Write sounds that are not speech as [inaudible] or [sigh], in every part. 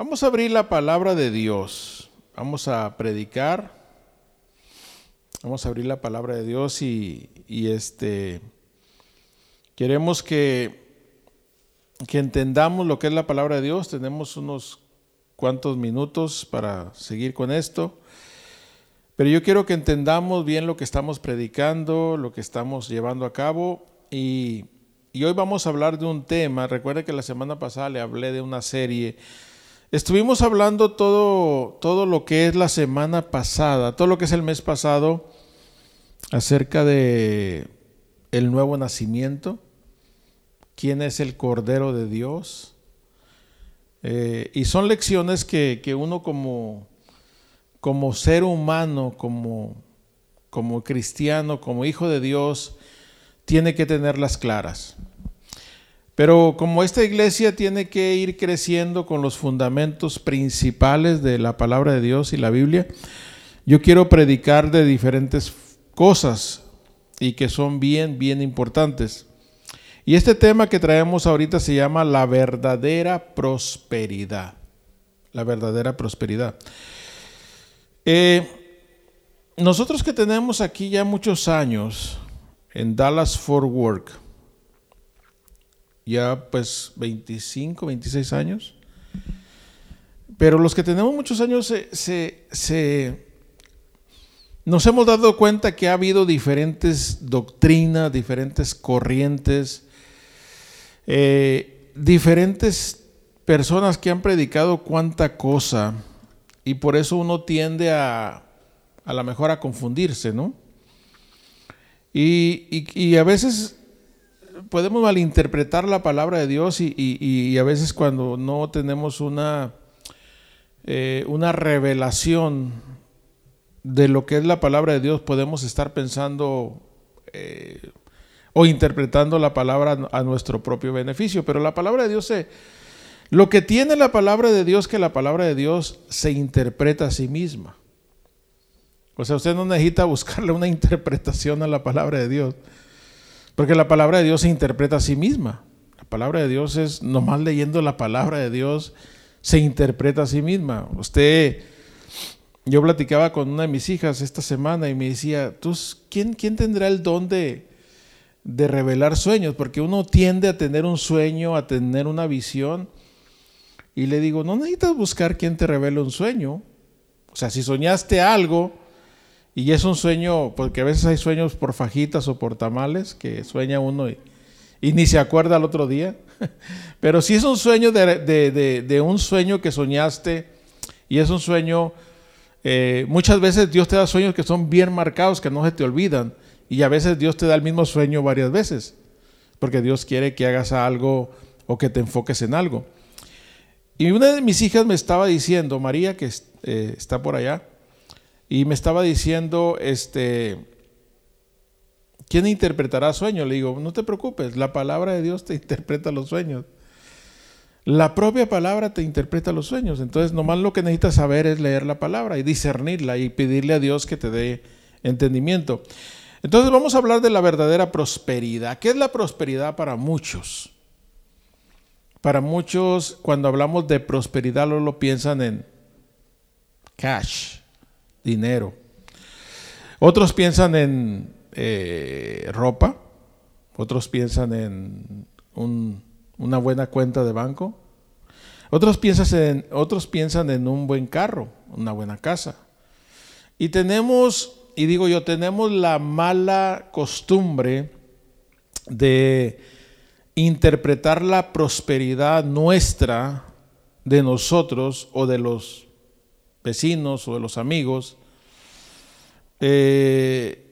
Vamos a abrir la palabra de Dios. Vamos a predicar. Vamos a abrir la palabra de Dios y, este queremos que, que entendamos lo que es la palabra de Dios. Tenemos unos cuantos minutos para seguir con esto. Pero yo quiero que entendamos bien lo que estamos predicando, lo que estamos llevando a cabo y, y hoy vamos a hablar de un tema. Recuerde que la semana pasada le hablé de una serie Estuvimos hablando todo, todo lo que es la semana pasada, todo lo que es el mes pasado, acerca de el nuevo nacimiento, quién es el Cordero de Dios. Eh, y son lecciones que, uno como, como ser humano, como, como cristiano, como hijo de Dios, tiene que tenerlas claras. Pero como esta iglesia tiene que ir creciendo con los fundamentos principales de la palabra de Dios y la Biblia, yo quiero predicar de diferentes cosas y que son bien, bien importantes. Y este tema que traemos ahorita se llama la verdadera prosperidad. La verdadera prosperidad. Eh, nosotros que tenemos aquí ya muchos años en Dallas Fort Worth, ya pues 25, 26 años. Pero los que tenemos muchos años se, nos hemos dado cuenta que ha habido diferentes doctrinas, diferentes corrientes, eh, diferentes personas que han predicado cuánta cosa y por eso uno tiende a a lo mejor a confundirse, ¿no? Y, y a veces podemos malinterpretar la palabra de Dios y, a veces cuando no tenemos una, eh, una revelación de lo que es la palabra de Dios, podemos estar pensando eh, o interpretando la palabra a nuestro propio beneficio. Pero la palabra de Dios se... Lo que tiene la palabra de Dios, que la palabra de Dios se interpreta a sí misma. O sea, usted no necesita buscarle una [laughs] interpretación a la palabra de Dios. Porque la palabra de Dios se interpreta a sí misma. La palabra de Dios es, nomás leyendo la palabra de Dios, se interpreta a sí misma. Usted, yo platicaba con una de mis hijas esta semana y me decía, ¿tú, quién, quién tendrá el don de, de revelar sueños? Porque uno tiende a tener un sueño, a tener una visión. Y le digo, no necesitas buscar quién te revele un sueño. O sea, si soñaste algo, y es un sueño, porque a veces hay sueños por fajitas o por tamales, que sueña uno y, ni se acuerda al otro día. [laughs] Pero si es un sueño de, un sueño que soñaste y es un sueño, eh, muchas veces Dios te da sueños que son bien marcados, que no se te olvidan. Y a veces Dios te da el mismo sueño varias veces, porque Dios quiere que hagas algo o que te enfoques en algo. Y una de mis hijas me estaba diciendo, María, que eh, está por allá, y me estaba diciendo, este, ¿quién interpretará sueños? Le digo, no te preocupes, la palabra de Dios te [laughs] interpreta los sueños. La propia palabra te interpreta los sueños. Entonces, nomás lo que necesitas saber es leer la palabra y discernirla y pedirle a Dios que te dé entendimiento. Entonces, vamos a hablar de la verdadera prosperidad. ¿Qué es la prosperidad para muchos? Para muchos, cuando hablamos de prosperidad, lo piensan en cash, dinero. Otros piensan en eh, ropa, otros piensan en una buena cuenta de banco, otros piensan, en, otros piensan en un buen carro, una buena casa. Y tenemos, y digo yo, tenemos la mala costumbre de interpretar la prosperidad nuestra de nosotros o de los vecinos o de los amigos, eh,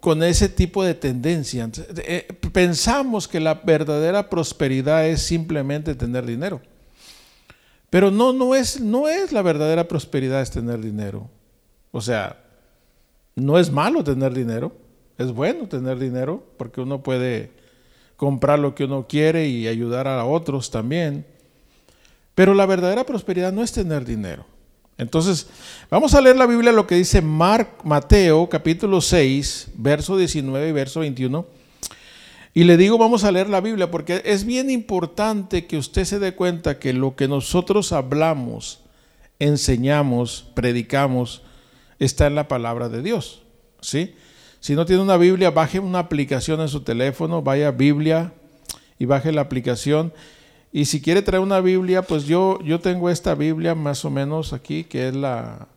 con ese tipo de tendencia. Eh, pensamos que la verdadera prosperidad es simplemente tener dinero. Pero no, no es, no es la verdadera prosperidad es tener dinero. O sea, no es malo tener dinero, es bueno tener dinero porque uno puede comprar lo que uno quiere y ayudar a otros también. Pero la verdadera prosperidad no es tener dinero. Entonces, vamos a leer la Biblia lo que dice Mateo capítulo 6, verso 19 y verso 21. Y le digo, vamos a leer la Biblia, porque es bien importante que usted se dé cuenta que lo que nosotros hablamos, enseñamos, predicamos, está en la palabra de Dios. ¿sí? Si no tiene una Biblia, baje una aplicación en su teléfono, vaya a Biblia y baje la aplicación. Y si quiere traer una Biblia, pues yo, yo tengo esta Biblia más o menos aquí, que es la,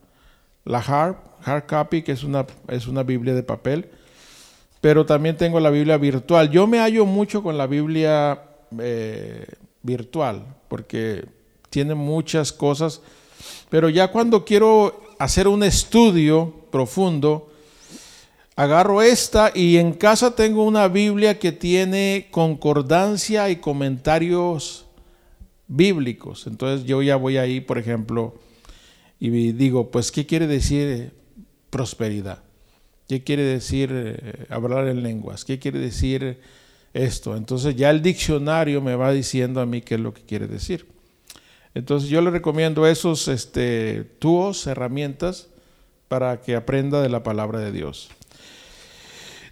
la hard, hard copy, que es una, es una Biblia de papel pero también tengo la Biblia virtual. Yo me hallo mucho con la Biblia eh, virtual, porque tiene muchas cosas, pero ya cuando quiero hacer un estudio profundo, agarro esta y en casa tengo una Biblia que tiene concordancia y comentarios bíblicos. Entonces yo ya voy ahí, por ejemplo, y digo, pues, ¿qué quiere decir prosperidad? ¿Qué quiere decir eh, hablar en lenguas? ¿Qué quiere decir esto? Entonces ya el diccionario me va diciendo a mí qué es lo que quiere decir. Entonces yo le recomiendo esos este, herramientas, para que aprenda de la palabra de Dios.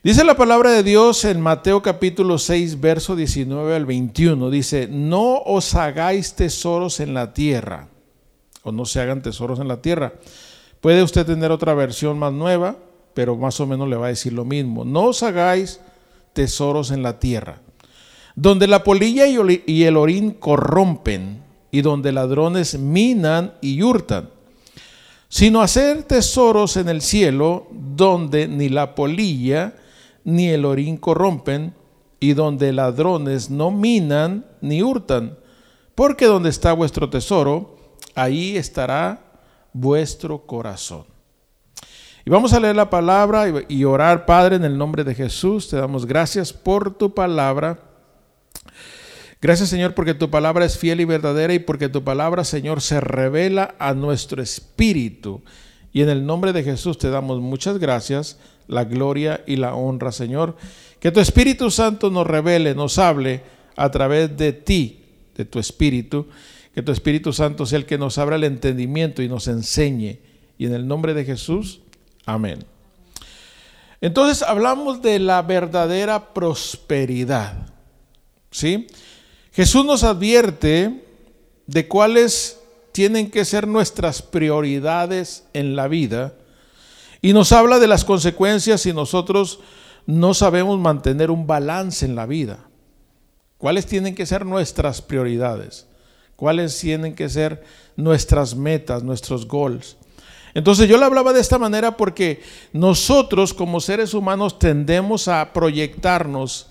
Dice la palabra de Dios en Mateo capítulo 6, verso 19 al 21. Dice, no os hagáis tesoros en la tierra, o no se hagan tesoros en la tierra. Puede usted tener otra versión más nueva, pero más o menos le va a decir lo mismo. No os hagáis tesoros en la tierra, donde la polilla y el orín corrompen, y donde ladrones minan y hurtan, sino hacer tesoros en el cielo, donde ni la polilla ni el orín corrompen, y donde ladrones no minan ni hurtan, porque donde está vuestro tesoro, ahí estará vuestro corazón. Y vamos a leer la palabra y orar, Padre, en el nombre de Jesús. Te damos gracias por tu palabra. Gracias, Señor, porque tu palabra es fiel y verdadera y porque tu palabra, Señor, se revela a nuestro espíritu. Y en el nombre de Jesús te damos muchas gracias, la gloria y la honra, Señor. Que tu Espíritu Santo nos revele, nos hable a través de ti, de tu Espíritu. Que tu Espíritu Santo sea el que nos abra el entendimiento y nos enseñe. Y en el nombre de Jesús, Amén. Entonces hablamos de la verdadera prosperidad. ¿Sí? Jesús nos advierte de cuáles tienen que ser nuestras prioridades en la vida y nos habla de las consecuencias si nosotros no sabemos mantener un balance en la vida. ¿Cuáles tienen que ser nuestras prioridades? ¿Cuáles tienen que ser nuestras metas, nuestros goals? Entonces yo le hablaba de esta manera porque nosotros como seres humanos tendemos a proyectarnos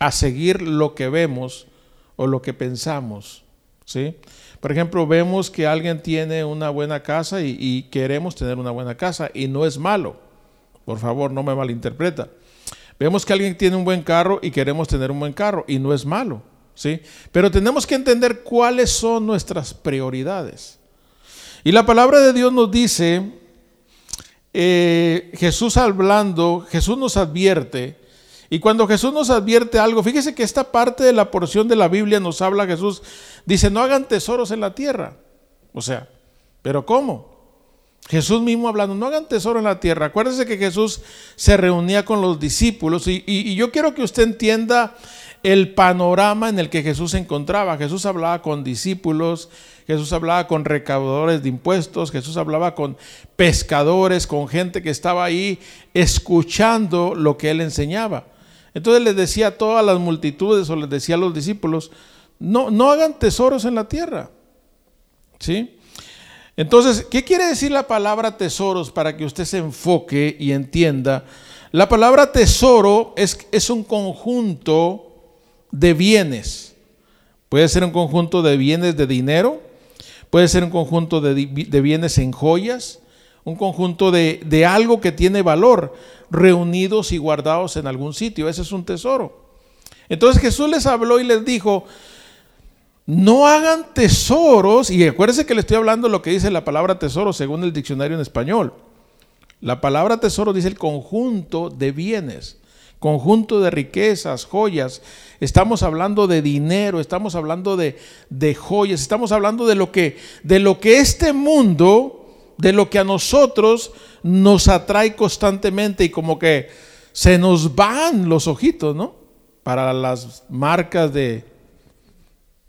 a seguir lo que vemos o lo que pensamos. ¿sí? Por ejemplo, vemos que alguien tiene una buena casa y, queremos tener una buena casa y no es malo. Por favor, no me malinterpreta. Vemos que alguien tiene un buen carro y queremos tener un buen carro y no es malo. ¿sí? Pero tenemos que entender cuáles son nuestras prioridades. Y la palabra de Dios nos dice, eh, Jesús hablando, Jesús nos advierte, y cuando Jesús nos advierte algo, fíjese que esta parte de la porción de la Biblia nos habla Jesús, dice, no hagan tesoros en la tierra. O sea, ¿pero cómo? Jesús mismo hablando, no hagan tesoro en la tierra. Acuérdense que Jesús se reunía con los discípulos y, y yo quiero que usted entienda el panorama en el que Jesús se encontraba. Jesús hablaba con discípulos, Jesús hablaba con recaudadores de impuestos, Jesús hablaba con pescadores, con gente que estaba ahí escuchando lo que él enseñaba. Entonces les decía a todas las multitudes o les decía a los discípulos, no, no hagan tesoros en la tierra. ¿Sí? Entonces, ¿qué quiere decir la palabra tesoros para que usted se enfoque y entienda? La palabra tesoro es, es un conjunto de bienes. Puede ser un conjunto de bienes de dinero, puede ser un conjunto de, bienes en joyas, un conjunto de, de, algo que tiene valor, reunidos y guardados en algún sitio. Ese es un tesoro. Entonces Jesús les habló y les dijo, no hagan tesoros, y acuérdense que le estoy hablando lo que dice la palabra tesoro según el diccionario en español. La palabra tesoro dice el conjunto de bienes conjunto de riquezas, joyas. Estamos hablando de dinero, estamos hablando de, de, joyas, estamos hablando de lo, que, de lo que este mundo, de lo que a nosotros nos atrae constantemente y como que se nos van los ojitos, ¿no? para las marcas de,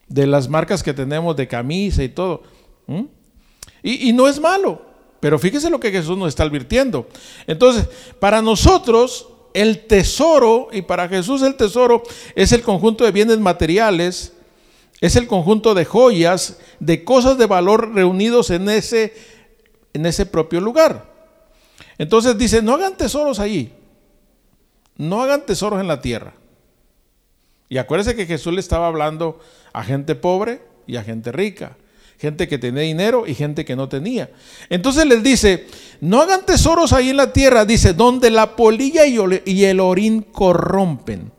de las marcas que tenemos de camisa y todo. Y, y no es malo, pero fíjese lo que Jesús nos está advirtiendo. Entonces, para nosotros, el tesoro, y para Jesús el tesoro es el conjunto de bienes materiales, es el conjunto de joyas, de cosas de valor reunidos en ese, en ese propio lugar. Entonces dice, no hagan tesoros allí, no hagan tesoros en la tierra. Y acuérdense que Jesús le estaba hablando a gente pobre y a gente rica, gente que tenía dinero y gente que no tenía. Entonces les dice, no hagan tesoros ahí en la tierra, dice, donde la polilla y el orín corrompen.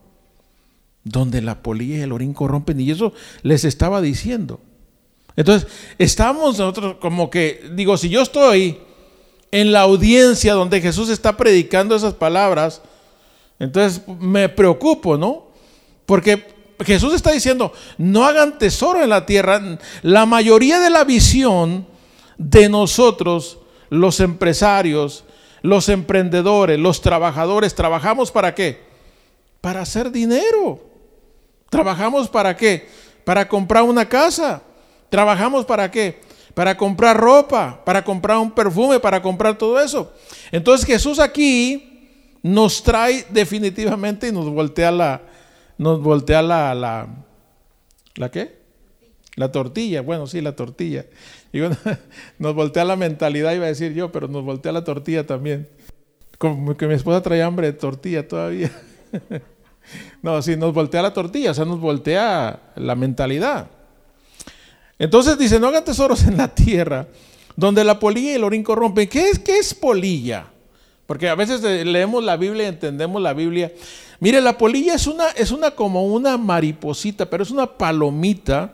Donde la polilla y el orín corrompen. Y eso les estaba diciendo. Entonces, estamos nosotros como que, digo, si yo estoy en la audiencia donde Jesús está predicando esas palabras, entonces me preocupo, ¿no? Porque Jesús está diciendo, no hagan tesoro en la tierra. La mayoría de la visión de nosotros, los empresarios, los emprendedores, los trabajadores, trabajamos para qué? Para hacer dinero. Trabajamos para qué? Para comprar una casa. Trabajamos para qué? Para comprar ropa, para comprar un perfume, para comprar todo eso. Entonces Jesús aquí nos trae definitivamente y nos voltea la, nos voltea la, la, ¿la qué? La tortilla, bueno, sí, la tortilla. [laughs] nos voltea la mentalidad, iba a decir yo, pero nos voltea la tortilla también. Como que mi esposa trae hambre de tortilla todavía. [laughs] no, sí, nos voltea la tortilla, o sea, nos voltea la mentalidad. Entonces dice, no hagan tesoros en la tierra, donde la polilla y el orín corrompen. ¿Qué es, qué es polilla? Porque a veces leemos la Biblia y entendemos la Biblia Mire, la polilla es una, es una como una mariposita, pero es una palomita.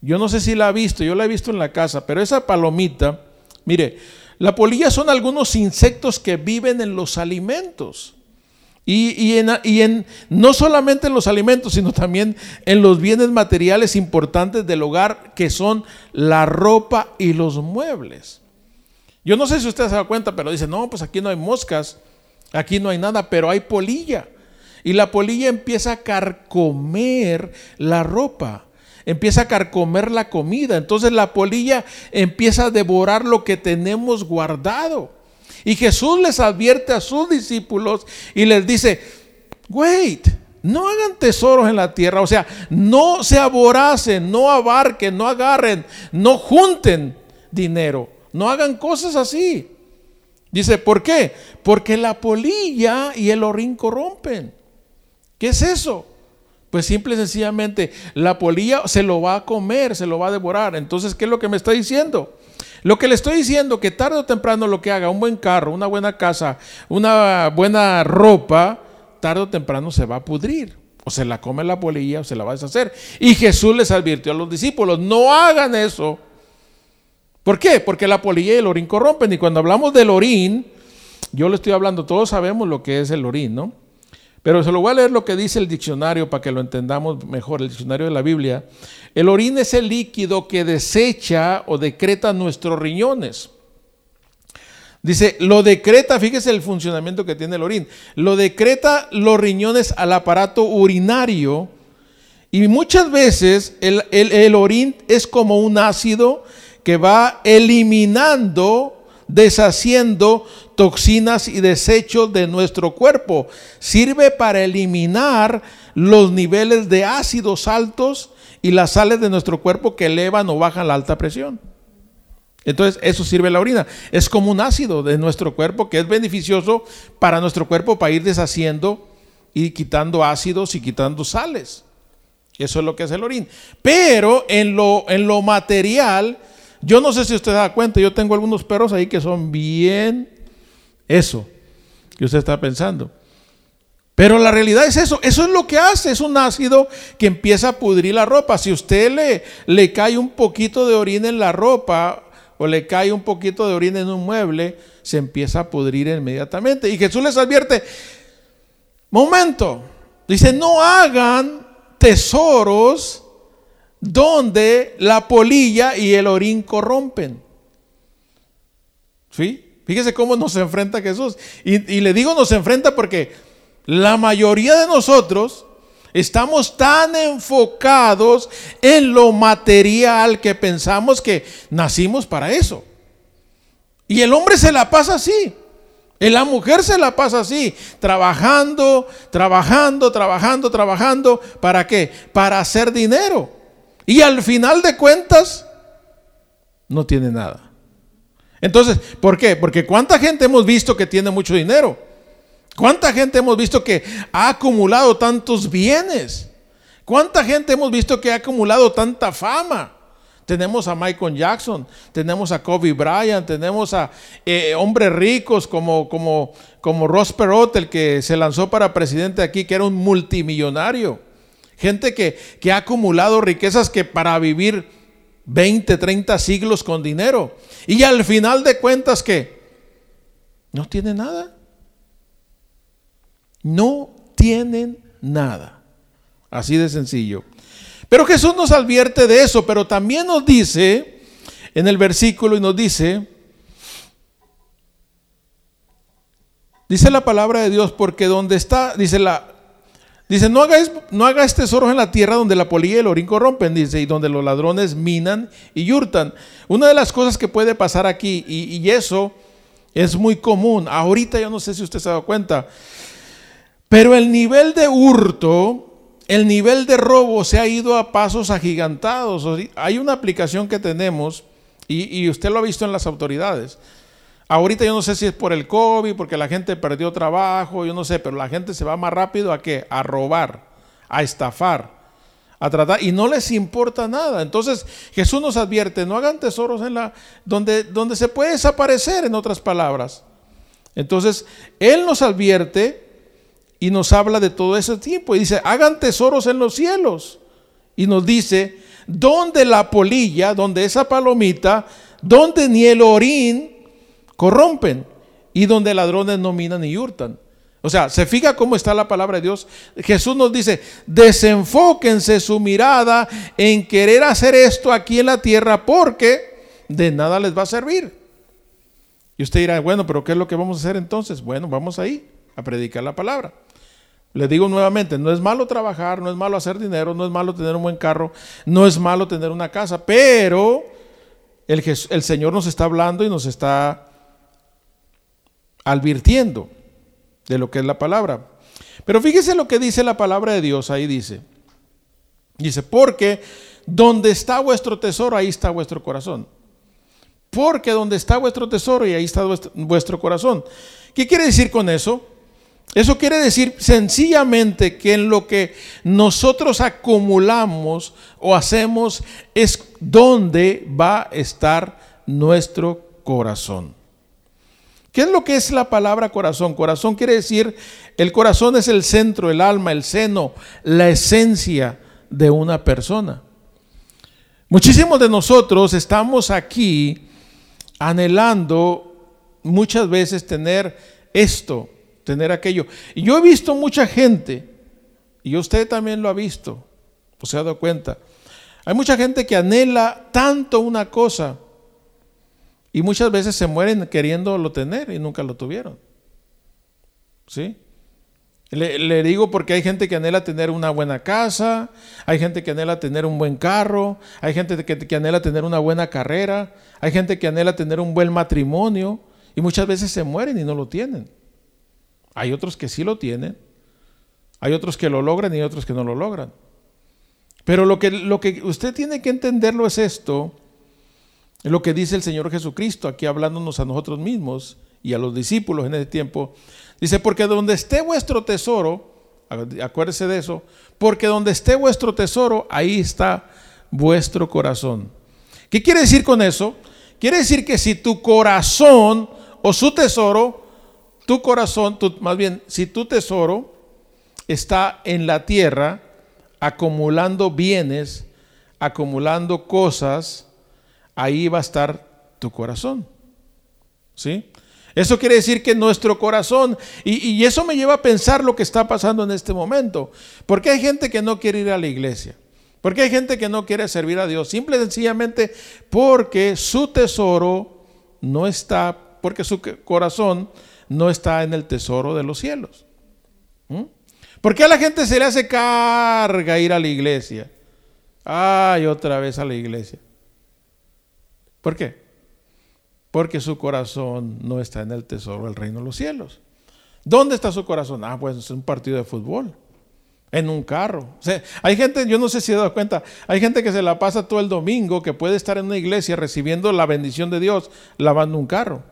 Yo no sé si la ha visto, yo la he visto en la casa, pero esa palomita, mire, la polilla son algunos insectos que viven en los alimentos. Y, en, y, en, no solamente en los alimentos, sino también en los bienes materiales importantes del hogar, que son la ropa y los muebles. Yo no sé si usted se da cuenta, pero dice, no, pues aquí no hay moscas, aquí no hay nada, pero hay polilla. Y la polilla empieza a carcomer la ropa, empieza a carcomer la comida. Entonces la polilla empieza a devorar lo que tenemos guardado. Y Jesús les advierte a sus discípulos y les dice, wait, no hagan tesoros en la tierra, o sea, no se aboracen, no abarquen, no agarren, no junten dinero, no hagan cosas así. Dice, ¿por qué? Porque la polilla y el orín corrompen. ¿Qué es eso? Pues simple y sencillamente la polilla se lo va a comer, se lo va a devorar. Entonces, ¿qué es lo que me está diciendo? Lo que le estoy diciendo, que tarde o temprano lo que haga, un buen carro, una buena casa, una buena ropa, tarde o temprano se va a pudrir. O se la come la polilla o se la va a deshacer. Y Jesús les advirtió a los discípulos, no hagan eso. ¿Por qué? Porque la polilla y el orín corrompen. Y cuando hablamos del orín, yo le estoy hablando, todos sabemos lo que es el orín, ¿no? Pero se lo voy a leer lo que dice el diccionario para que lo entendamos mejor, el diccionario de la Biblia. El orín es el líquido que desecha o decreta nuestros riñones. Dice, lo decreta, fíjese el funcionamiento que tiene el orín, lo decreta los riñones al aparato urinario y muchas veces el, el orín es como un ácido que va eliminando deshaciendo toxinas y desechos de nuestro cuerpo. Sirve para eliminar los niveles de ácidos altos y las sales de nuestro cuerpo que elevan o bajan la alta presión. Entonces, eso sirve la orina. Es como un ácido de nuestro cuerpo que es beneficioso para nuestro cuerpo para ir deshaciendo y quitando ácidos y quitando sales. Eso es lo que es el orín. Pero en lo, en lo material, yo no sé si usted da cuenta, yo tengo algunos perros ahí que son bien eso que usted está pensando. Pero la realidad es eso, eso es lo que hace, es un ácido que empieza a pudrir la ropa. Si usted le, le cae un poquito de orina en la ropa o le cae un poquito de orina en un mueble, se empieza a pudrir inmediatamente. Y Jesús les advierte, momento, dice, no hagan tesoros donde la polilla y el orín corrompen. ¿Sí? Fíjese cómo nos enfrenta Jesús. Y, le digo nos enfrenta porque la mayoría de nosotros Estamos tan enfocados en lo material que pensamos que nacimos para eso. Y el hombre se la pasa así. Y la mujer se la pasa así, trabajando, trabajando, trabajando, trabajando. ¿Para qué? Para hacer dinero. Y al final de cuentas, no tiene nada. Entonces, ¿por qué? Porque ¿cuánta gente hemos visto que tiene mucho dinero? ¿Cuánta gente hemos visto que ha acumulado tantos bienes? ¿Cuánta gente hemos visto que ha acumulado tanta fama? Tenemos a Michael Jackson, tenemos a Kobe Bryant, tenemos a eh, hombres ricos como, como, como Ross Perot, el que se lanzó para presidente aquí, que era un multimillonario. Gente que, que ha acumulado riquezas que para vivir 20, 30 siglos con dinero. Y al final de cuentas que no tiene nada. No tienen nada. Así de sencillo. Pero Jesús nos advierte de eso, pero también nos dice en el versículo y nos dice, dice la palabra de Dios, porque donde está, dice la, Dice, no hagáis, no tesoros en la tierra donde la polilla y el orín corrompen, dice, y donde los ladrones minan y hurtan. Una de las cosas que puede pasar aquí, y, y eso es muy común, ahorita yo no sé si usted se ha dado cuenta, pero el nivel de hurto, el nivel de robo se ha ido a pasos agigantados. Hay una aplicación que tenemos, y, usted lo ha visto en las autoridades. Ahorita yo no sé si es por el COVID, porque la gente perdió trabajo, yo no sé, pero la gente se va más rápido a qué? A robar, a estafar, a tratar, y no les importa nada. Entonces Jesús nos advierte, no hagan tesoros en la, donde, donde se puede desaparecer, en otras palabras. Entonces, Él nos advierte y nos habla de todo ese tiempo. Y dice, hagan tesoros en los cielos. Y nos dice, donde la polilla, donde esa palomita, donde ni el orín corrompen y donde ladrones no minan ni hurtan. O sea, se fija cómo está la palabra de Dios. Jesús nos dice, desenfóquense su mirada en querer hacer esto aquí en la tierra porque de nada les va a servir. Y usted dirá, bueno, pero ¿qué es lo que vamos a hacer entonces? Bueno, vamos ahí a predicar la palabra. Le digo nuevamente, no es malo trabajar, no es malo hacer dinero, no es malo tener un buen carro, no es malo tener una casa, pero el Señor nos está hablando y nos está advirtiendo de lo que es la palabra. Pero fíjese lo que dice la palabra de Dios, ahí dice. Dice, porque donde está vuestro tesoro, ahí está vuestro corazón. Porque donde está vuestro tesoro, y ahí está vuestro corazón. ¿Qué quiere decir con eso? Eso quiere decir sencillamente que en lo que nosotros acumulamos o hacemos es donde va a estar nuestro corazón. ¿Qué es lo que es la palabra corazón? Corazón quiere decir, el corazón es el centro, el alma, el seno, la esencia de una persona. Muchísimos de nosotros estamos aquí anhelando muchas veces tener esto, tener aquello. Y yo he visto mucha gente, y usted también lo ha visto, o se ha dado cuenta. Hay mucha gente que anhela tanto una cosa y muchas veces se mueren queriéndolo tener y nunca lo tuvieron. ¿Sí? Le, digo porque hay gente que anhela tener una buena casa, hay gente que anhela tener un buen carro, hay gente que, que anhela tener una buena carrera, hay gente que anhela tener un buen matrimonio y muchas veces se mueren y no lo tienen. Hay otros que sí lo tienen, hay otros que lo logran y otros que no lo logran. Pero lo que, lo que usted tiene que entenderlo es esto, es lo que dice el Señor Jesucristo, aquí hablándonos a nosotros mismos y a los discípulos en ese tiempo. Dice, porque donde esté vuestro tesoro, acuérdese de eso, porque donde esté vuestro tesoro, ahí está vuestro corazón. ¿Qué quiere decir con eso? Quiere decir que si tu corazón o su tesoro tu corazón, más bien, si tu tesoro está en la tierra, acumulando bienes, acumulando cosas, ahí va a estar tu corazón. ¿Sí? Eso quiere decir que nuestro corazón, y, eso me lleva a pensar lo que está pasando en este momento. Porque hay gente que no quiere ir a la iglesia. Porque hay gente que no quiere servir a Dios. Simple y sencillamente porque su tesoro no está, porque su corazón no está en el tesoro de los cielos. ¿Mm? ¿Por qué a la gente se le hace carga ir a la iglesia? Ay, otra vez a la iglesia. ¿Por qué? Porque su corazón no está en el tesoro del reino de los cielos. ¿Dónde está su corazón? Ah, pues en un partido de fútbol, en un carro. hay gente, yo no sé si se dado cuenta, hay gente que se la pasa todo el domingo, que puede estar en una iglesia recibiendo la bendición de Dios lavando un carro.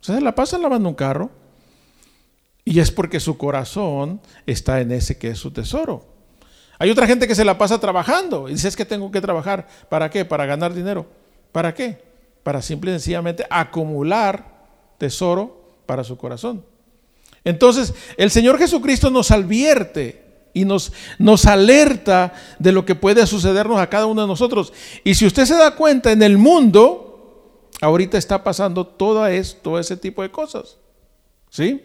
se la pasa lavando un carro. Y es porque su corazón está en ese que es su tesoro. Hay otra gente que se la pasa trabajando y dice, es que tengo que trabajar. ¿Para qué? Para ganar dinero. ¿Para qué? Para simple y sencillamente acumular tesoro para su corazón. Entonces, el Señor Jesucristo nos advierte y nos, nos alerta de lo que puede sucedernos a cada uno de nosotros. Y si usted se da cuenta, en el mundo, ahorita está pasando todo esto, ese tipo de cosas. ¿Sí?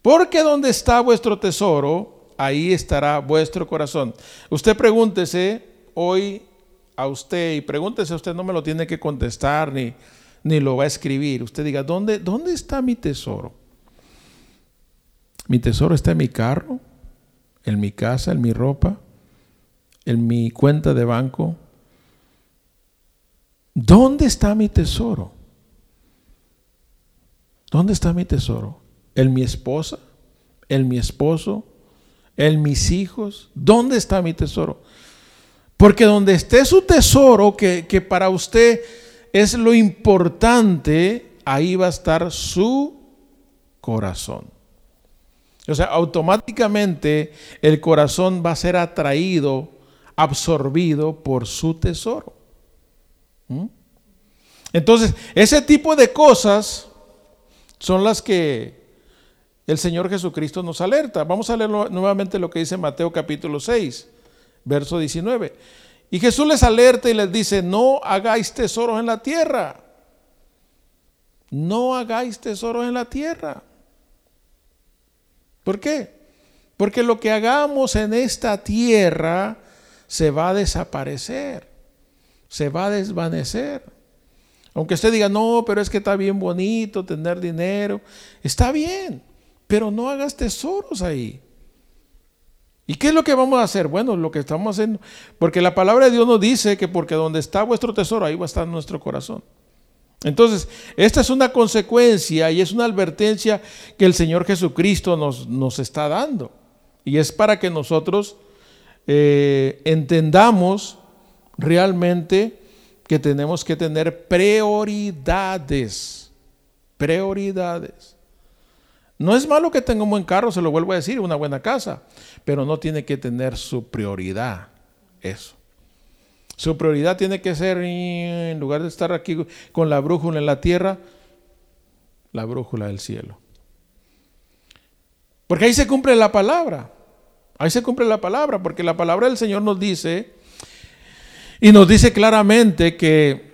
Porque donde está vuestro tesoro, ahí estará vuestro corazón. Usted pregúntese hoy a usted y pregúntese, usted no me lo tiene que contestar ni, ni lo va a escribir. Usted diga, ¿dónde, ¿dónde está mi tesoro? Mi tesoro está en mi carro, en mi casa, en mi ropa, en mi cuenta de banco. ¿Dónde está mi tesoro? ¿Dónde está mi tesoro? ¿En mi esposa? ¿En mi esposo? ¿En mis hijos? ¿Dónde está mi tesoro? Porque donde esté su tesoro, que, que para usted es lo importante, ahí va a estar su corazón. O sea, automáticamente el corazón va a ser atraído, absorbido por su tesoro. ¿Mm? Entonces, ese tipo de cosas son las que el Señor Jesucristo nos alerta. Vamos a leer nuevamente lo que dice Mateo capítulo 6, verso 19. Y Jesús les alerta y les dice, no hagáis tesoros en la tierra. No hagáis tesoros en la tierra. ¿Por qué? Porque lo que hagamos en esta tierra se va a desaparecer, se va a desvanecer. Aunque usted diga, no, pero es que está bien bonito tener dinero, está bien pero no hagas tesoros ahí. ¿Y qué es lo que vamos a hacer? Bueno, lo que estamos haciendo, porque la palabra de Dios nos dice que porque donde está vuestro tesoro, ahí va a estar nuestro corazón. Entonces, esta es una consecuencia y es una advertencia que el Señor Jesucristo nos, nos está dando. Y es para que nosotros eh, entendamos realmente que tenemos que tener prioridades. Prioridades. No es malo que tenga un buen carro, se lo vuelvo a decir, una buena casa, pero no tiene que tener su prioridad eso. Su prioridad tiene que ser, en lugar de estar aquí con la brújula en la tierra, la brújula del cielo. Porque ahí se cumple la palabra. Ahí se cumple la palabra, porque la palabra del Señor nos dice, y nos dice claramente que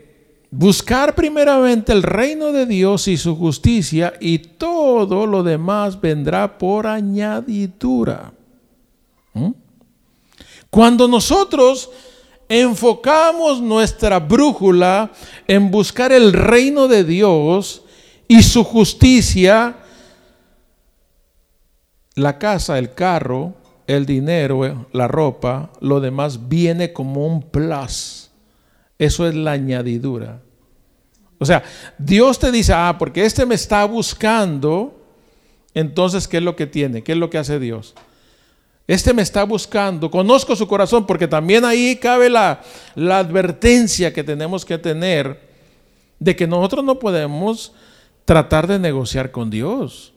Buscar primeramente el reino de Dios y su justicia y todo lo demás vendrá por añadidura. ¿Mm? Cuando nosotros enfocamos nuestra brújula en buscar el reino de Dios y su justicia, la casa, el carro, el dinero, la ropa, lo demás viene como un plus. Eso es la añadidura. O sea, Dios te dice, ah, porque este me está buscando, entonces, ¿qué es lo que tiene? ¿Qué es lo que hace Dios? Este me está buscando, conozco su corazón, porque también ahí cabe la, la advertencia que tenemos que tener de que nosotros no podemos tratar de negociar con Dios.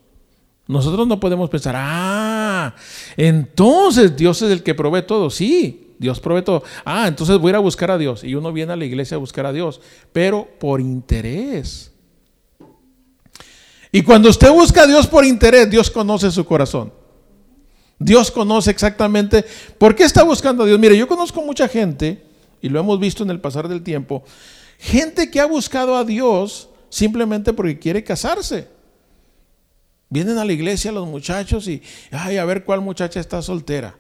Nosotros no podemos pensar, ah, entonces Dios es el que provee todo. Sí, Dios provee todo. Ah, entonces voy a ir a buscar a Dios. Y uno viene a la iglesia a buscar a Dios, pero por interés. Y cuando usted busca a Dios por interés, Dios conoce su corazón. Dios conoce exactamente por qué está buscando a Dios. Mire, yo conozco mucha gente, y lo hemos visto en el pasar del tiempo, gente que ha buscado a Dios simplemente porque quiere casarse. Vienen a la iglesia los muchachos y, ay, a ver cuál muchacha está soltera.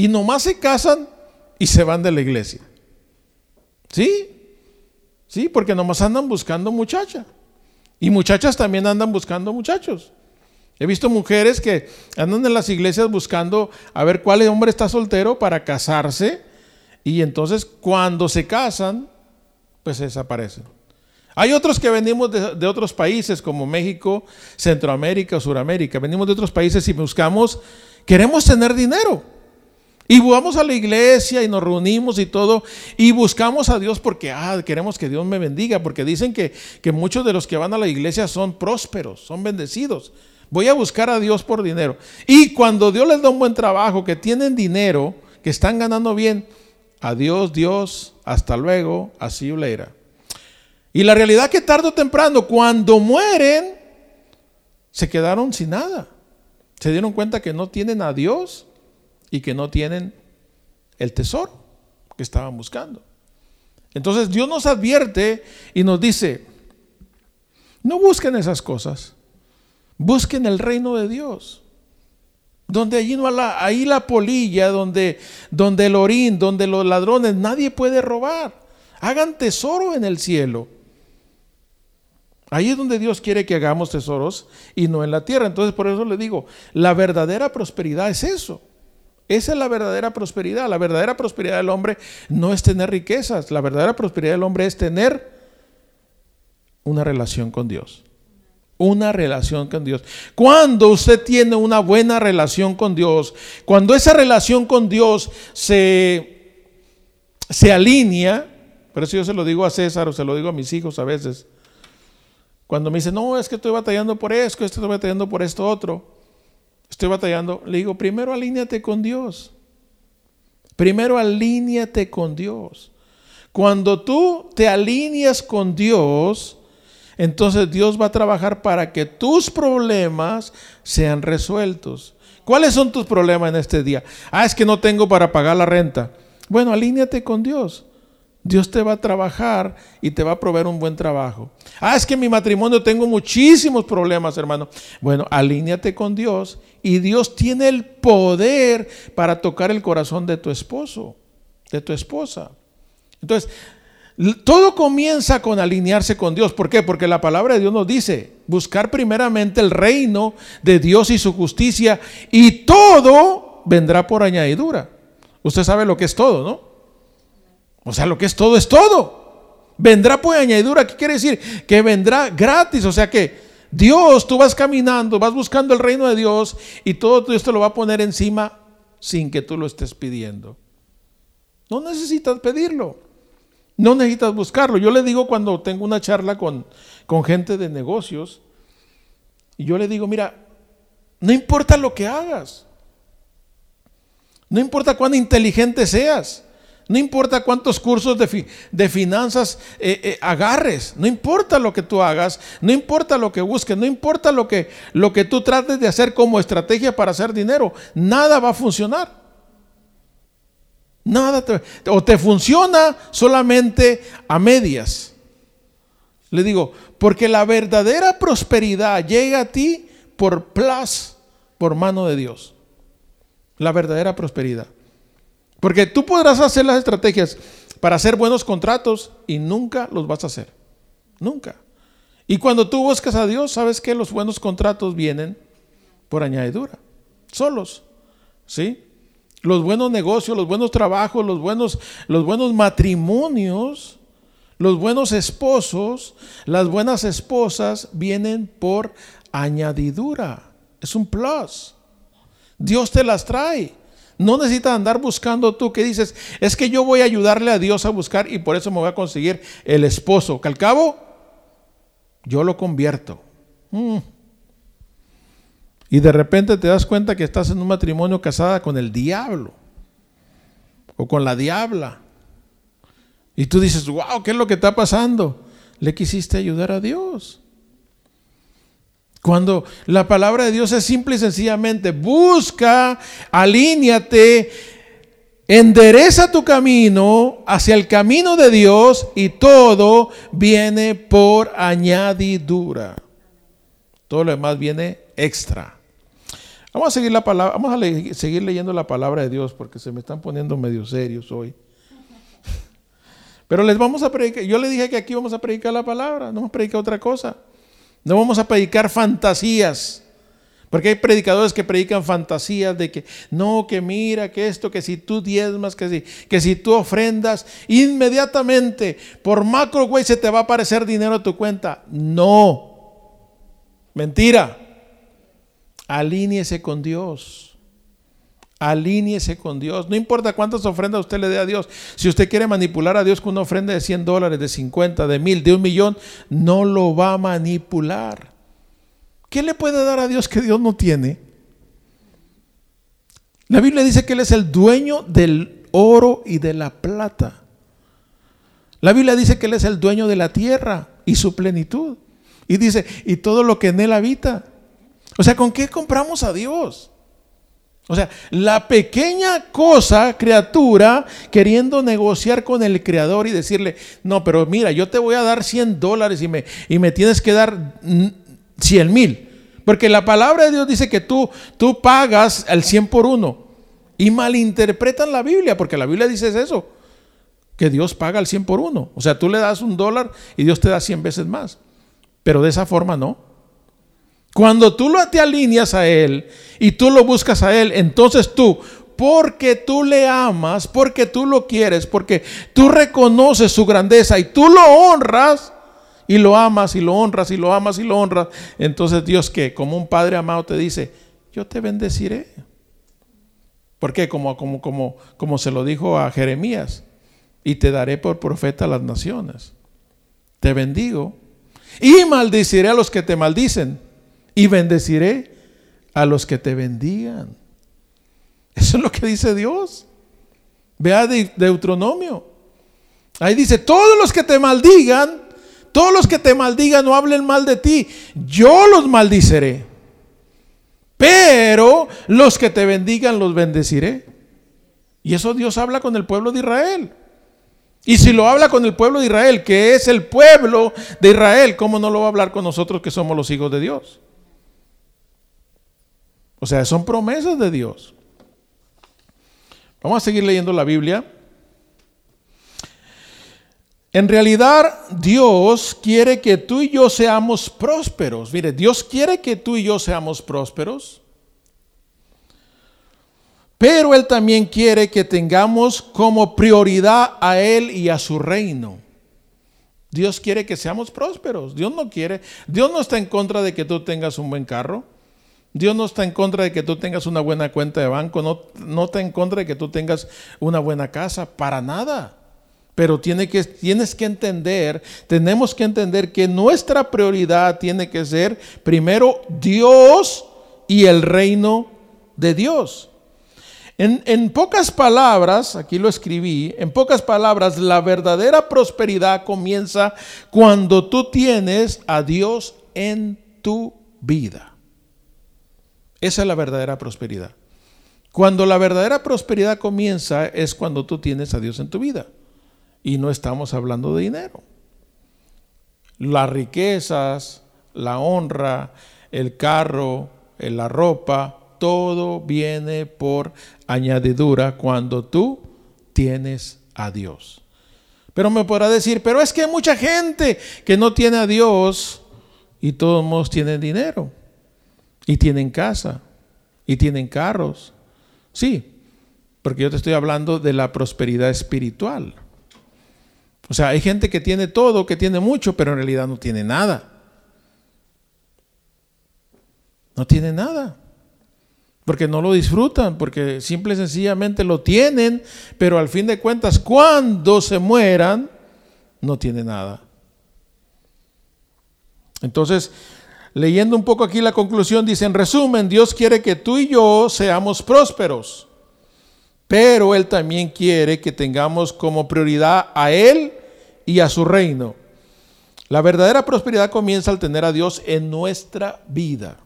Y nomás se casan y se van de la iglesia. ¿Sí? Sí, porque nomás andan buscando muchacha. Y muchachas también andan buscando muchachos. He visto mujeres que andan en las iglesias buscando a ver cuál hombre está soltero para casarse y entonces cuando se casan, pues desaparecen. Hay otros que venimos de, otros países como México, Centroamérica Suramérica. Venimos de otros países y buscamos, queremos tener dinero. Y vamos a la iglesia y nos reunimos y todo y buscamos a Dios porque ah, queremos que Dios me bendiga, porque dicen que, que muchos de los que van a la iglesia son prósperos, son bendecidos. Voy a buscar a Dios por dinero. Y cuando Dios les da un buen trabajo, que tienen dinero, que están ganando bien, adiós Dios, hasta luego, así era. Y la realidad que tarde o temprano, cuando mueren, se quedaron sin nada. Se dieron cuenta que no tienen a Dios y que no tienen el tesoro que estaban buscando. Entonces Dios nos advierte y nos dice, no busquen esas cosas, busquen el reino de Dios. Donde allí no la, ahí la polilla, donde, donde el orín, donde los ladrones, nadie puede robar. Hagan tesoro en el cielo. Ahí es donde Dios quiere que hagamos tesoros y no en la tierra. Entonces por eso le digo, la verdadera prosperidad es eso. Esa es la verdadera prosperidad. La verdadera prosperidad del hombre no es tener riquezas. La verdadera prosperidad del hombre es tener una relación con Dios. Una relación con Dios. Cuando usted tiene una buena relación con Dios, cuando esa relación con Dios se, se alinea, por eso yo se lo digo a César o se lo digo a mis hijos a veces, cuando me dice, no, es que estoy batallando por esto, estoy batallando por esto otro, estoy batallando, le digo, primero alíñate con Dios. Primero alíñate con Dios. Cuando tú te alineas con Dios, entonces Dios va a trabajar para que tus problemas sean resueltos. ¿Cuáles son tus problemas en este día? Ah, es que no tengo para pagar la renta. Bueno, alíñate con Dios. Dios te va a trabajar y te va a proveer un buen trabajo. Ah, es que en mi matrimonio tengo muchísimos problemas, hermano. Bueno, alíñate con Dios y Dios tiene el poder para tocar el corazón de tu esposo, de tu esposa. Entonces, todo comienza con alinearse con Dios. ¿Por qué? Porque la palabra de Dios nos dice, buscar primeramente el reino de Dios y su justicia y todo vendrá por añadidura. Usted sabe lo que es todo, ¿no? O sea, lo que es todo es todo. Vendrá por añadidura. ¿Qué quiere decir? Que vendrá gratis. O sea que Dios, tú vas caminando, vas buscando el reino de Dios y todo Dios te lo va a poner encima sin que tú lo estés pidiendo. No necesitas pedirlo. No necesitas buscarlo. Yo le digo cuando tengo una charla con, con gente de negocios, y yo le digo, mira, no importa lo que hagas. No importa cuán inteligente seas. No importa cuántos cursos de, finanzas eh, eh, agarres, no importa lo que tú hagas, no importa lo que busques, no importa lo que, lo que tú trates de hacer como estrategia para hacer dinero, nada va a funcionar. Nada o te funciona solamente a medias. Le digo, porque la verdadera prosperidad llega a ti por plus, por mano de Dios. La verdadera prosperidad. Porque tú podrás hacer las estrategias para hacer buenos contratos y nunca los vas a hacer. Nunca. Y cuando tú buscas a Dios, sabes que los buenos contratos vienen por añadidura, solos. ¿Sí? Los buenos negocios, los buenos trabajos, los buenos, los buenos matrimonios, los buenos esposos, las buenas esposas vienen por añadidura. Es un plus. Dios te las trae. No necesitas andar buscando tú que dices, es que yo voy a ayudarle a Dios a buscar y por eso me voy a conseguir el esposo. Que al cabo, yo lo convierto. Mm. Y de repente te das cuenta que estás en un matrimonio casada con el diablo o con la diabla. Y tú dices, wow, ¿qué es lo que está pasando? Le quisiste ayudar a Dios. Cuando la palabra de Dios es simple y sencillamente, busca, alíñate, endereza tu camino hacia el camino de Dios y todo viene por añadidura. Todo lo demás viene extra. Vamos a seguir la palabra, vamos a seguir leyendo la palabra de Dios porque se me están poniendo medio serios hoy. [laughs] Pero les vamos a predicar, yo le dije que aquí vamos a predicar la palabra, no vamos a predicar otra cosa. No vamos a predicar fantasías. Porque hay predicadores que predican fantasías de que no, que mira, que esto, que si tú diezmas, que si, que si tú ofrendas, inmediatamente por macro, güey, se te va a aparecer dinero a tu cuenta. No, mentira. Alíñese con Dios. Alíñese con Dios. No importa cuántas ofrendas usted le dé a Dios. Si usted quiere manipular a Dios con una ofrenda de 100 dólares, de 50, de 1000, de un millón, no lo va a manipular. ¿Qué le puede dar a Dios que Dios no tiene? La Biblia dice que Él es el dueño del oro y de la plata. La Biblia dice que Él es el dueño de la tierra y su plenitud. Y dice, y todo lo que en Él habita. O sea, ¿con qué compramos a Dios? O sea, la pequeña cosa, criatura, queriendo negociar con el Creador y decirle, no, pero mira, yo te voy a dar 100 dólares y me, y me tienes que dar 100 mil. Porque la palabra de Dios dice que tú, tú pagas al 100 por uno. Y malinterpretan la Biblia, porque la Biblia dice eso, que Dios paga al 100 por uno. O sea, tú le das un dólar y Dios te da 100 veces más. Pero de esa forma no. Cuando tú lo te alineas a Él y tú lo buscas a Él, entonces tú, porque tú le amas, porque tú lo quieres, porque tú reconoces su grandeza y tú lo honras, y lo amas y lo honras y lo amas y lo honras, entonces Dios que como un padre amado te dice, yo te bendeciré. ¿Por qué? Como, como, como, como se lo dijo a Jeremías, y te daré por profeta a las naciones. Te bendigo y maldiciré a los que te maldicen y bendeciré a los que te bendigan. Eso es lo que dice Dios. Vea Deuteronomio. Ahí dice, todos los que te maldigan, todos los que te maldigan no hablen mal de ti, yo los maldiceré. Pero los que te bendigan los bendeciré. Y eso Dios habla con el pueblo de Israel. Y si lo habla con el pueblo de Israel, que es el pueblo de Israel, ¿cómo no lo va a hablar con nosotros que somos los hijos de Dios? O sea, son promesas de Dios. Vamos a seguir leyendo la Biblia. En realidad, Dios quiere que tú y yo seamos prósperos. Mire, Dios quiere que tú y yo seamos prósperos. Pero Él también quiere que tengamos como prioridad a Él y a su reino. Dios quiere que seamos prósperos. Dios no quiere, Dios no está en contra de que tú tengas un buen carro. Dios no está en contra de que tú tengas una buena cuenta de banco. No, no está en contra de que tú tengas una buena casa. Para nada. Pero tienes que entender, tenemos que entender que nuestra prioridad tiene que ser primero Dios y el reino de Dios. En, en, pocas palabras, aquí lo escribí, en pocas palabras, la verdadera prosperidad comienza cuando tú tienes a Dios en tu vida. Esa es la verdadera prosperidad. Cuando la verdadera prosperidad comienza es cuando tú tienes a Dios en tu vida. Y no estamos hablando de dinero. Las riquezas, la honra, el carro, la ropa, todo viene por añadidura cuando tú tienes a Dios. Pero me podrá decir, pero es que hay mucha gente que no tiene a Dios y todos tienen dinero y tienen casa y tienen carros. Sí, porque yo te estoy hablando de la prosperidad espiritual. O sea, hay gente que tiene todo, que tiene mucho, pero en realidad no tiene nada. No tiene nada. Porque no lo disfrutan, porque simple y sencillamente lo tienen, pero al fin de cuentas, cuando se mueran, no tiene nada. Entonces, leyendo un poco aquí la conclusión, dice, en resumen, Dios quiere que tú y yo seamos prósperos, pero Él también quiere que tengamos como prioridad a Él y a su reino. La verdadera prosperidad comienza al tener a Dios en nuestra vida.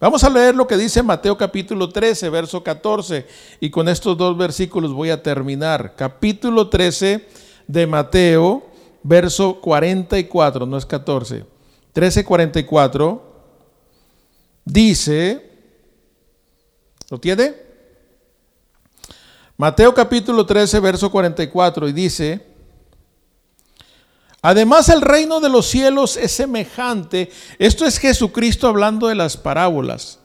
Vamos a leer lo que dice Mateo capítulo 13, verso 14, y con estos dos versículos voy a terminar. Capítulo 13 de Mateo, verso 44, no es 14. 13, 44 dice, ¿lo tiene? Mateo capítulo 13, verso 44, y dice, Además el reino de los cielos es semejante. Esto es Jesucristo hablando de las parábolas.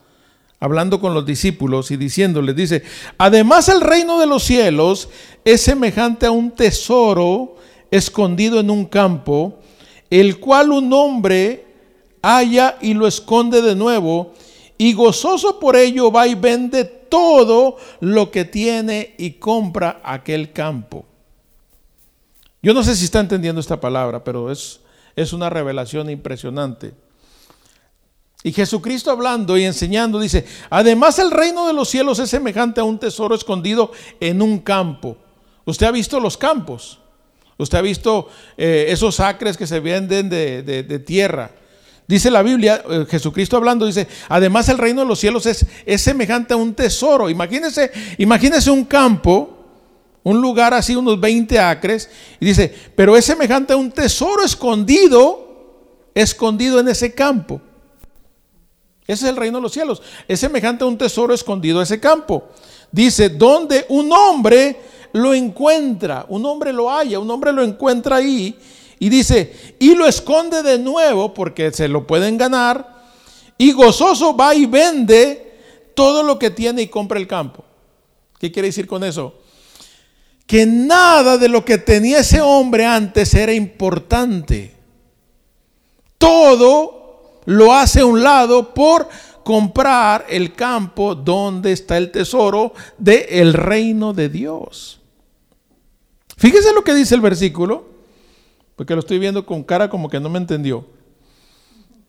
hablando con los discípulos y diciéndoles, dice, además el reino de los cielos es semejante a un tesoro escondido en un campo, el cual un hombre halla y lo esconde de nuevo, y gozoso por ello va y vende todo lo que tiene y compra aquel campo. Yo no sé si está entendiendo esta palabra, pero es, es una revelación impresionante. Y Jesucristo hablando y enseñando dice, además el reino de los cielos es semejante a un tesoro escondido en un campo. Usted ha visto los campos, usted ha visto eh, esos acres que se venden de, tierra. Dice la Biblia, eh, Jesucristo hablando, dice, además el reino de los cielos es, semejante a un tesoro. Imagínese, imagínese un campo, un lugar así, unos 20 acres, y dice, pero es semejante a un tesoro escondido, escondido en ese campo. Ese es el reino de los cielos. Es semejante a un tesoro escondido ese campo. Dice, donde un hombre lo encuentra, un hombre lo halla, un hombre lo encuentra ahí y dice, y lo esconde de nuevo porque se lo pueden ganar y gozoso va y vende todo lo que tiene y compra el campo. ¿Qué quiere decir con eso? Que nada de lo que tenía ese hombre antes era importante. Todo lo hace a un lado por comprar el campo donde está el tesoro del reino de Dios. Fíjese lo que dice el versículo, porque lo estoy viendo con cara como que no me entendió.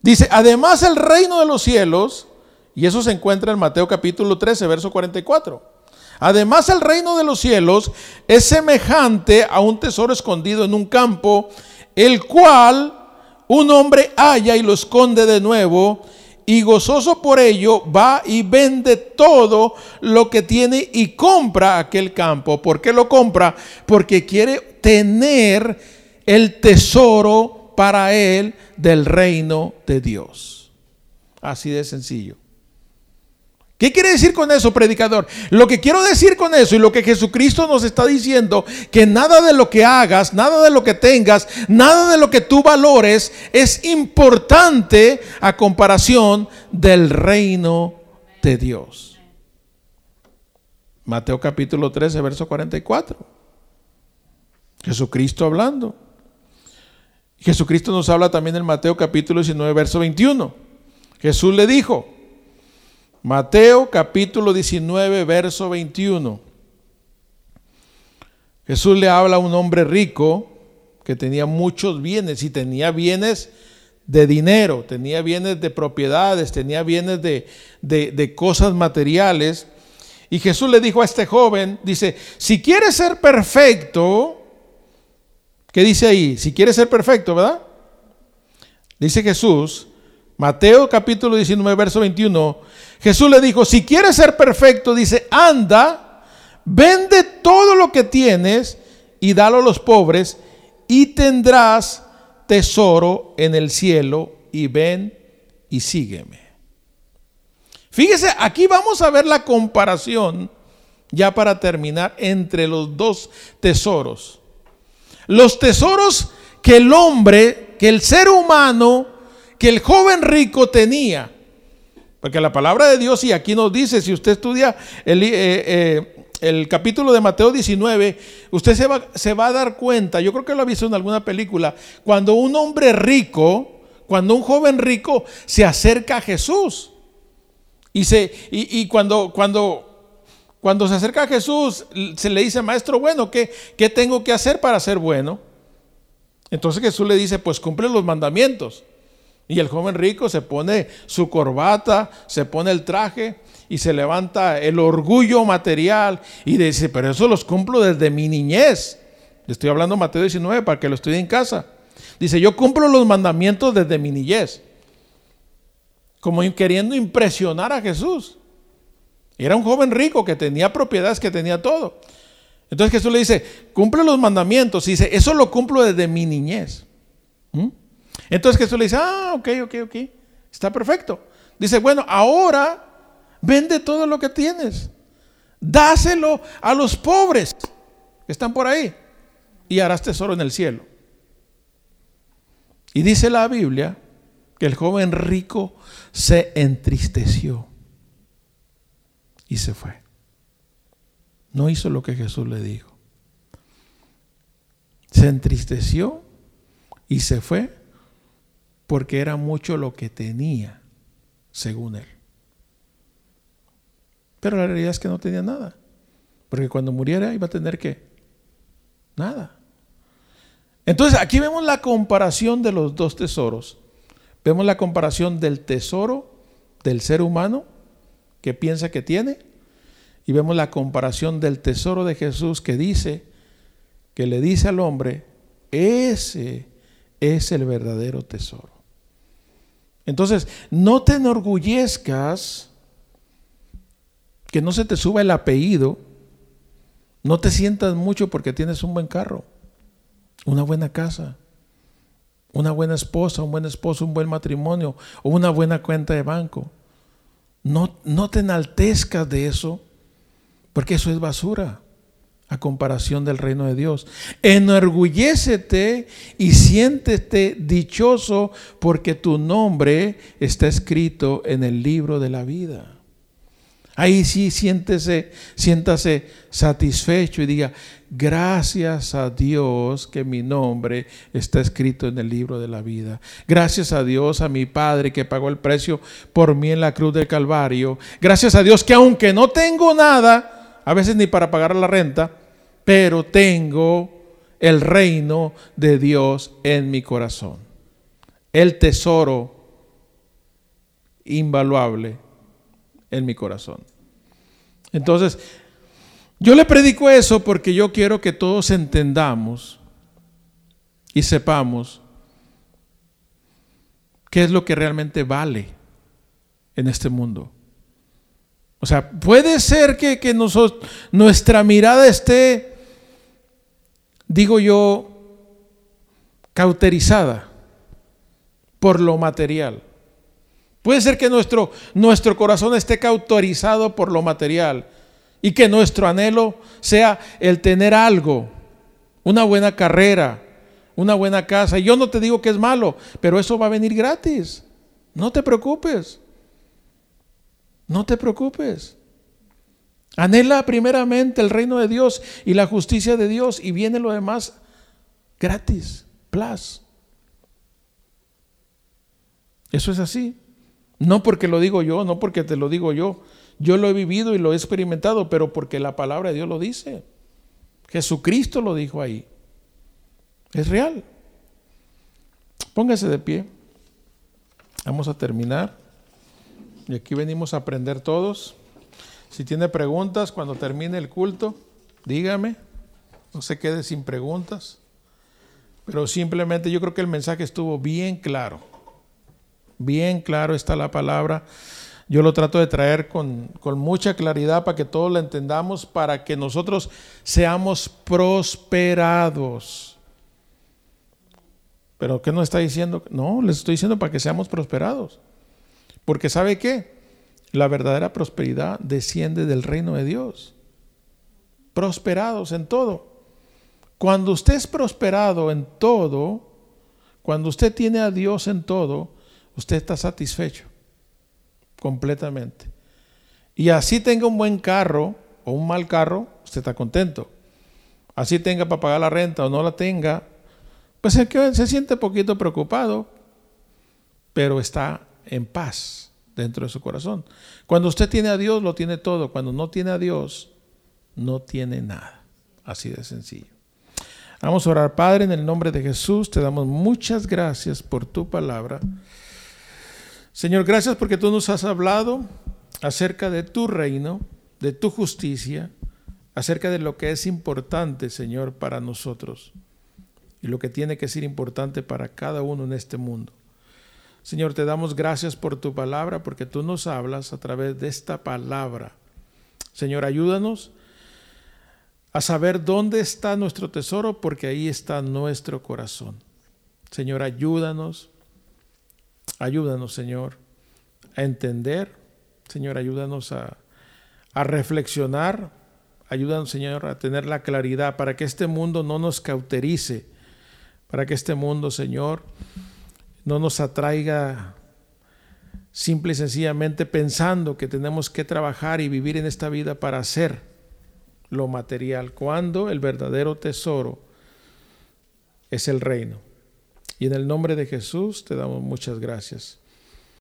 Dice, además el reino de los cielos, y eso se encuentra en Mateo capítulo 13, verso 44. Además el reino de los cielos es semejante a un tesoro escondido en un campo, el cual un hombre halla y lo esconde de nuevo, y gozoso por ello va y vende todo lo que tiene y compra aquel campo. ¿Por qué lo compra? Porque quiere tener el tesoro para él del reino de Dios. Así de sencillo. ¿Qué quiere decir con eso, predicador? Lo que quiero decir con eso y lo que Jesucristo nos está diciendo, que nada de lo que hagas, nada de lo que tengas, nada de lo que tú valores es importante a comparación del reino de Dios. Mateo capítulo 13, verso 44. Jesucristo hablando. Jesucristo nos habla también en Mateo capítulo 19, verso 21. Jesús le dijo, Mateo capítulo 19, verso 21. Jesús le habla a un hombre rico que tenía muchos bienes y tenía bienes de dinero, tenía bienes de propiedades, tenía bienes de, de, cosas materiales. Y Jesús le dijo a este joven, dice, si quieres ser perfecto, ¿qué dice ahí? Si quieres ser perfecto, ¿verdad? Dice Jesús, Mateo capítulo 19, verso 21, Jesús le dijo, si quieres ser perfecto, dice, anda, vende todo lo que tienes y dalo a los pobres y tendrás tesoro en el cielo y ven y sígueme. Fíjese, aquí vamos a ver la comparación, ya para terminar, entre los dos tesoros. Los tesoros que el hombre, que el ser humano, que el joven rico tenía. Porque la palabra de Dios, y aquí nos dice, si usted estudia el, eh, eh, capítulo de Mateo 19, usted se va, se va, a dar cuenta, yo creo que lo ha visto en alguna película, cuando un hombre rico, cuando un joven rico se acerca a Jesús. Y, se, y, cuando, cuando, cuando se acerca a Jesús, se le dice, maestro, bueno, ¿qué, ¿qué tengo que hacer para ser bueno? Entonces Jesús le dice, pues cumple los mandamientos. Y el joven rico se pone su corbata, se pone el traje y se levanta el orgullo material y dice, pero eso los cumplo desde mi niñez. Estoy hablando Mateo 19 para que lo estudie en casa. Dice, yo cumplo los mandamientos desde mi niñez. Como queriendo impresionar a Jesús. Era un joven rico que tenía propiedades, que tenía todo. Entonces Jesús le dice, cumple los mandamientos. Y dice, eso lo cumplo desde mi niñez. ¿Mm? Entonces Jesús le dice, ah, ok, ok, ok, está perfecto. Dice, bueno, ahora vende todo lo que tienes, dáselo a los pobres que están por ahí y harás tesoro en el cielo. Y dice la Biblia que el joven rico se entristeció. y se fue. No hizo lo que Jesús le dijo. Se entristeció y se fue porque era mucho lo que tenía, según él. Pero la realidad es que no tenía nada. Porque cuando muriera iba a tener que nada. Entonces aquí vemos la comparación de los dos tesoros. Vemos la comparación del tesoro del ser humano que piensa que tiene y vemos la comparación del tesoro de Jesús que dice, que le dice al hombre, ese es el verdadero tesoro. Entonces, no te enorgullezcas que no se te suba el apellido, no te sientas mucho porque tienes un buen carro, una buena casa, una buena esposa, un buen esposo, un buen matrimonio o una buena cuenta de banco. No, no te enaltezcas de eso, porque eso es basura a comparación del reino de Dios. Enorgullécete y siéntete dichoso porque tu nombre está escrito en el libro de la vida. Ahí sí siéntese, siéntase satisfecho y diga, gracias a Dios que mi nombre está escrito en el libro de la vida. Gracias a Dios, a mi Padre que pagó el precio por mí en la cruz del Calvario. Gracias a Dios que aunque no tengo nada, a veces ni para pagar la renta, pero tengo el reino de Dios en mi corazón. El tesoro invaluable en mi corazón. Entonces, yo le predico eso porque yo quiero que todos entendamos y sepamos qué es lo que realmente vale en este mundo. O sea, puede ser que, que nosotros, nuestra mirada esté, digo yo, cauterizada por lo material. Puede ser que nuestro, nuestro corazón esté cautorizado por lo material y que nuestro anhelo sea el tener algo, una buena carrera, una buena casa. Yo no te digo que es malo, pero eso va a venir gratis. No te preocupes. No te preocupes. Anhela primeramente el reino de Dios y la justicia de Dios y viene lo demás gratis, plus. Eso es así. No porque lo digo yo, no porque te lo digo yo. Yo lo he vivido y lo he experimentado, pero porque la palabra de Dios lo dice. Jesucristo lo dijo ahí. Es real. Póngase de pie. Vamos a terminar. Y aquí venimos a aprender todos. Si tiene preguntas cuando termine el culto, dígame. No se quede sin preguntas. Pero simplemente yo creo que el mensaje estuvo bien claro. Bien claro está la palabra. Yo lo trato de traer con, mucha claridad para que todos lo entendamos, para que nosotros seamos prosperados. ¿Pero qué nos está diciendo? No, les estoy diciendo para que seamos prosperados. Porque ¿sabe qué? La verdadera prosperidad desciende del reino de Dios. Prosperados en todo. Cuando usted es prosperado en todo, cuando usted tiene a Dios en todo, usted está satisfecho completamente. Y así tenga un buen carro o un mal carro, usted está contento. Así tenga para pagar la renta o no la tenga, pues es que se siente poquito preocupado, pero está en paz dentro de su corazón. Cuando usted tiene a Dios, lo tiene todo. Cuando no tiene a Dios, no tiene nada. Así de sencillo. Vamos a orar, Padre, en el nombre de Jesús. Te damos muchas gracias por tu palabra. Señor, gracias porque tú nos has hablado acerca de tu reino, de tu justicia, acerca de lo que es importante, Señor, para nosotros y lo que tiene que ser importante para cada uno en este mundo. Señor, te damos gracias por tu palabra, porque tú nos hablas a través de esta palabra. Señor, ayúdanos a saber dónde está nuestro tesoro, porque ahí está nuestro corazón. Señor, ayúdanos Ayúdanos, Señor, a entender. Señor, ayúdanos a, reflexionar. Ayúdanos, Señor, a tener la claridad para que este mundo no nos cauterice. Para que este mundo, Señor, no nos atraiga, simple y sencillamente pensando que tenemos que trabajar y vivir en esta vida para hacer lo material, cuando el verdadero tesoro es el reino. Y en el nombre de Jesús te damos muchas gracias.